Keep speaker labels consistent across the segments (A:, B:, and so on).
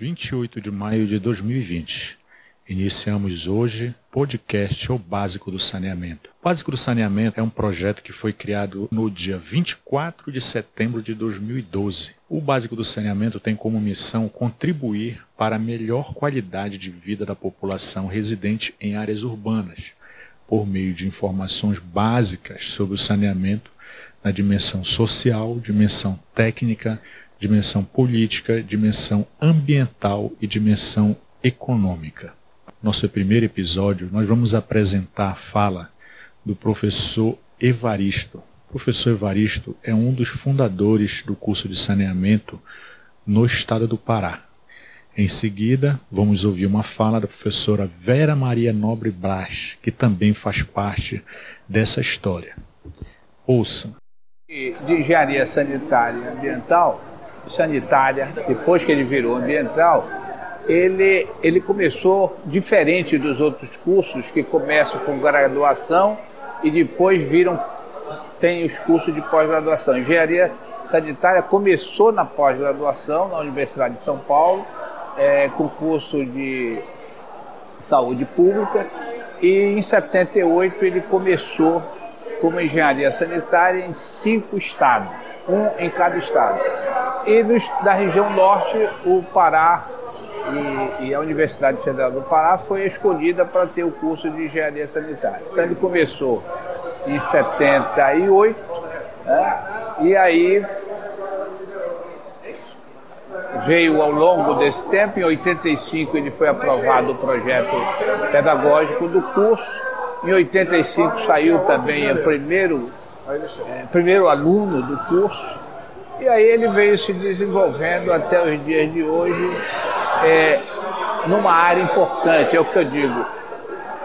A: 28 de maio de 2020. Iniciamos hoje podcast O Básico do Saneamento. O Básico do Saneamento é um projeto que foi criado no dia 24 de setembro de 2012. O Básico do Saneamento tem como missão contribuir para a melhor qualidade de vida da população residente em áreas urbanas, por meio de informações básicas sobre o saneamento na dimensão social, dimensão técnica, dimensão política, dimensão ambiental e dimensão econômica. Nosso primeiro episódio, nós vamos apresentar a fala do professor Evaristo. O professor Evaristo é um dos fundadores do curso de saneamento no estado do Pará. Em seguida, vamos ouvir uma fala da professora Vera Maria Nobre Brás, que também faz parte dessa história. Ouçam.
B: De engenharia sanitária e ambiental, sanitária, depois que ele virou ambiental, ele, ele começou diferente dos outros cursos que começam com graduação e depois viram, tem os cursos de pós-graduação. Engenharia sanitária começou na pós-graduação na Universidade de São Paulo, é, com curso de saúde pública, e em 78 ele começou como engenharia sanitária em cinco estados, um em cada estado. E nos, da região norte, o Pará e, e, a Universidade Federal do Pará foi escolhida para ter o curso de engenharia sanitária. Então ele começou em 78, né? e aí veio ao longo desse tempo, em 85 ele foi aprovado o projeto pedagógico do curso, em 85 saiu também o primeiro, é, primeiro aluno do curso, e aí ele veio se desenvolvendo até os dias de hoje é, numa área importante, é o que eu digo.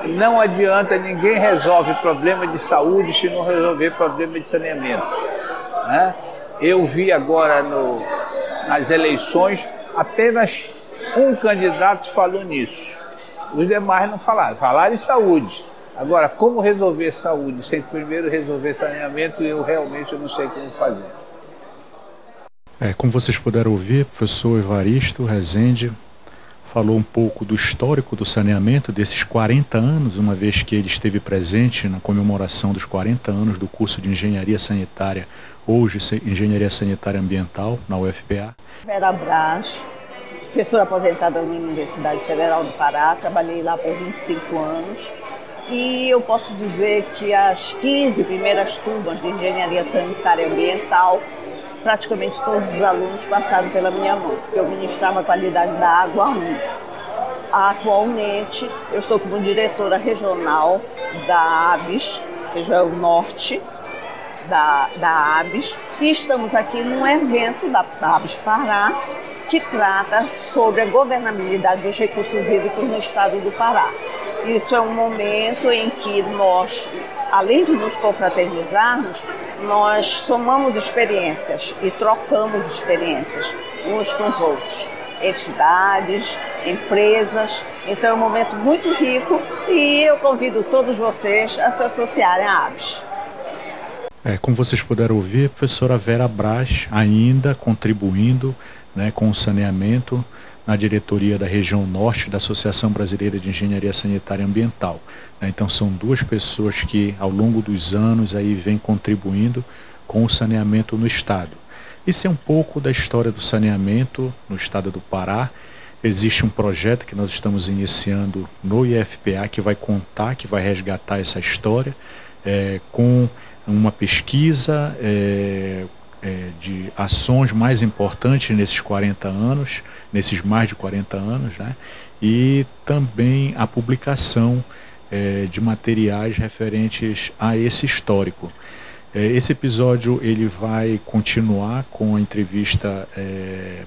B: Não adianta, ninguém resolve problema de saúde se não resolver problema de saneamento. Né? Eu vi agora no, nas eleições apenas um candidato falou nisso. Os demais não falaram. Falaram em saúde. Agora, como resolver saúde sem primeiro resolver saneamento, eu realmente não sei como fazer.
A: É, como vocês puderam ouvir, o professor Evaristo Rezende falou um pouco do histórico do saneamento desses 40 anos, uma vez que ele esteve presente na comemoração dos 40 anos do curso de Engenharia Sanitária, hoje Engenharia Sanitária Ambiental, na UFPA.
C: Vera Braz, professora aposentada na Universidade Federal do Pará, trabalhei lá por 25 anos e eu posso dizer que as 15 primeiras turmas de engenharia sanitária ambiental, praticamente todos os alunos passaram pela minha mão, porque eu ministrava a qualidade da água a Atualmente, eu estou como diretora regional da ABES, região norte da, da ABES, e estamos aqui num evento da ABES Pará, que trata sobre a governabilidade dos recursos hídricos no estado do Pará. Isso é um momento em que nós, além de nos confraternizarmos, nós somamos experiências e trocamos experiências uns com os outros. Entidades, empresas. Então é um momento muito rico e eu convido todos vocês a se associarem à ABS.
A: É, como vocês puderam ouvir, a professora Vera Braz ainda contribuindo né, com o saneamento na diretoria da região norte da Associação Brasileira de Engenharia Sanitária e Ambiental. Né? Então são duas pessoas que ao longo dos anos aí vêm contribuindo com o saneamento no estado. Isso é um pouco da história do saneamento no estado do Pará. Existe um projeto que nós estamos iniciando no IFPA que vai contar, que vai resgatar essa história é, com uma pesquisa, é, é, de ações mais importantes nesses 40 anos, nesses mais de 40 anos, né? e também a publicação é, de materiais referentes a esse histórico. É, esse episódio ele vai continuar com a entrevista é,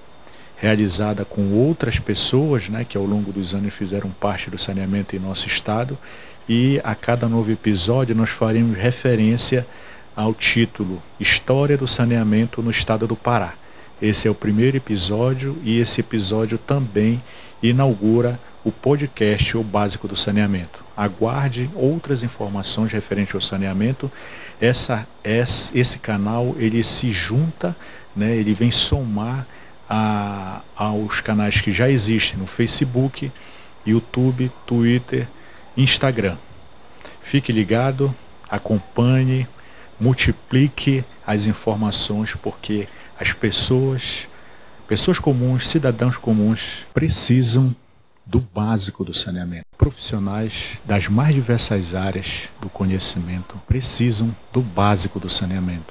A: realizada com outras pessoas né, que ao longo dos anos fizeram parte do saneamento em nosso estado e a cada novo episódio nós faremos referência ao título História do Saneamento no Estado do Pará. Esse é o primeiro episódio e esse episódio também inaugura o podcast O Básico do Saneamento. Aguarde outras informações referentes ao saneamento. Essa, esse canal ele se junta, né, ele vem somar a, aos canais que já existem no Facebook, YouTube, Twitter, Instagram. Fique ligado, acompanhe, multiplique as informações, porque as pessoas, pessoas comuns, cidadãos comuns, precisam do básico do saneamento. Profissionais das mais diversas áreas do conhecimento precisam do básico do saneamento.